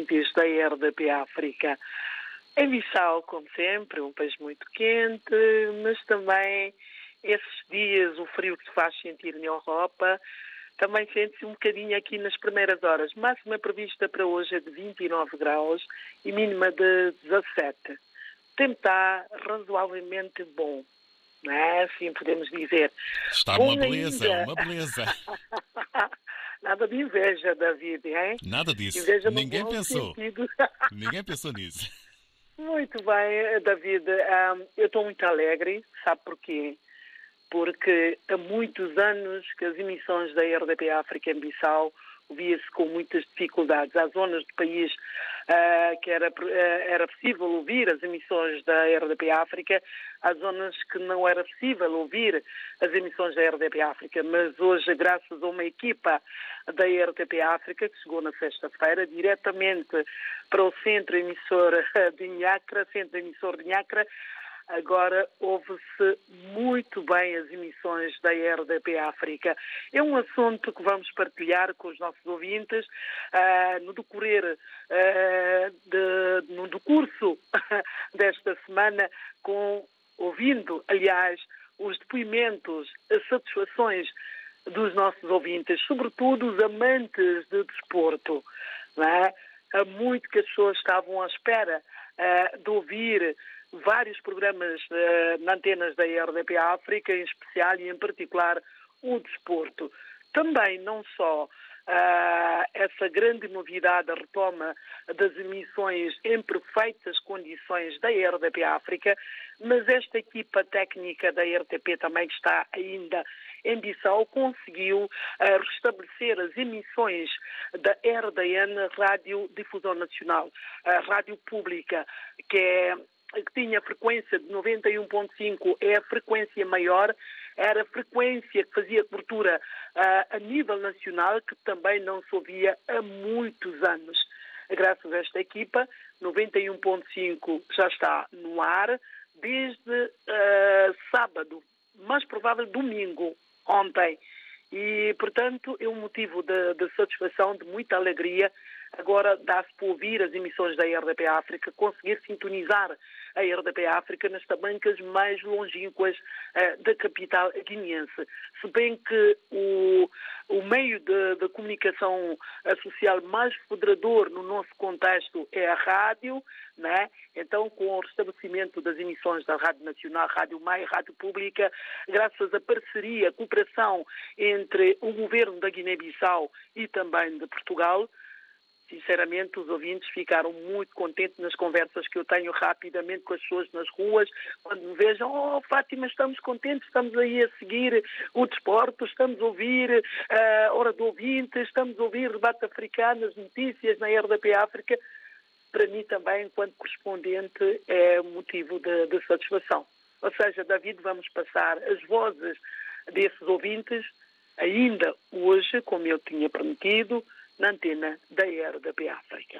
ouvintes da RDP África. Em Bissau, como sempre, um país muito quente, mas também esses dias o frio que se faz sentir na Europa também sente-se um bocadinho aqui nas primeiras horas. Máxima prevista para hoje é de 29 graus e mínima de 17. O tempo está razoavelmente bom, não é? Assim podemos dizer. Está Bom uma beleza, ainda. uma beleza. Nada de inveja, David, hein? Nada disso. Inveja Ninguém pensou. sentido. Ninguém pensou nisso. Muito bem, David. Ahm, eu estou muito alegre, sabe porquê? Porque há muitos anos que as emissões da RDP África em Bissau via-se com muitas dificuldades. Há zonas do país ah, que era, ah, era possível ouvir as emissões da RDP África, há zonas que não era possível ouvir as emissões da RDP África, mas hoje, graças a uma equipa da RTP África, que chegou na sexta-feira, diretamente para o centro emissor de Nhacra, centro emissor de Nhacra, Agora ouve-se muito bem as emissões da RDP África. É um assunto que vamos partilhar com os nossos ouvintes ah, no decorrer ah, de- no decurso desta semana, com ouvindo, aliás, os depoimentos, as satisfações dos nossos ouvintes, sobretudo os amantes de desporto. Não é? Há muito que as pessoas estavam à espera ah, de ouvir vários programas ah, na antenas da RDP África, em especial e em particular o desporto. Também não só ah, essa grande novidade, a retoma das emissões em perfeitas condições da RDP África, mas esta equipa técnica da RTP também que está ainda em Bissau conseguiu ah, restabelecer as emissões da RDN Rádio Difusão Nacional, a rádio pública, que é que tinha frequência de 91.5 é a frequência maior, era a frequência que fazia cobertura ah, a nível nacional, que também não se ouvia há muitos anos. Graças a esta equipa, 91.5 já está no ar desde ah, sábado, mais provável domingo, ontem. E, portanto, é um motivo de, de satisfação, de muita alegria. Agora dá-se para ouvir as emissões da RDP África, conseguir sintonizar a RDP África nas tabancas mais longínquas eh, da capital guineense. Se bem que o, o meio de comunicação eh, social mais federador no nosso contexto é a rádio, né? então com o restabelecimento das emissões da Rádio Nacional, Rádio Mai, Rádio Pública, graças à parceria, à cooperação entre o governo da Guiné-Bissau e também de Portugal, Sinceramente, os ouvintes ficaram muito contentes nas conversas que eu tenho rapidamente com as pessoas nas ruas, quando me vejam, oh Fátima, estamos contentes, estamos aí a seguir o desporto, estamos a ouvir a Hora do Ouvinte, estamos a ouvir debate africano, as notícias na RDP África. Para mim também, enquanto correspondente, é motivo de, de satisfação. Ou seja, David, vamos passar as vozes desses ouvintes ainda hoje, como eu tinha prometido, na antena da RDP África.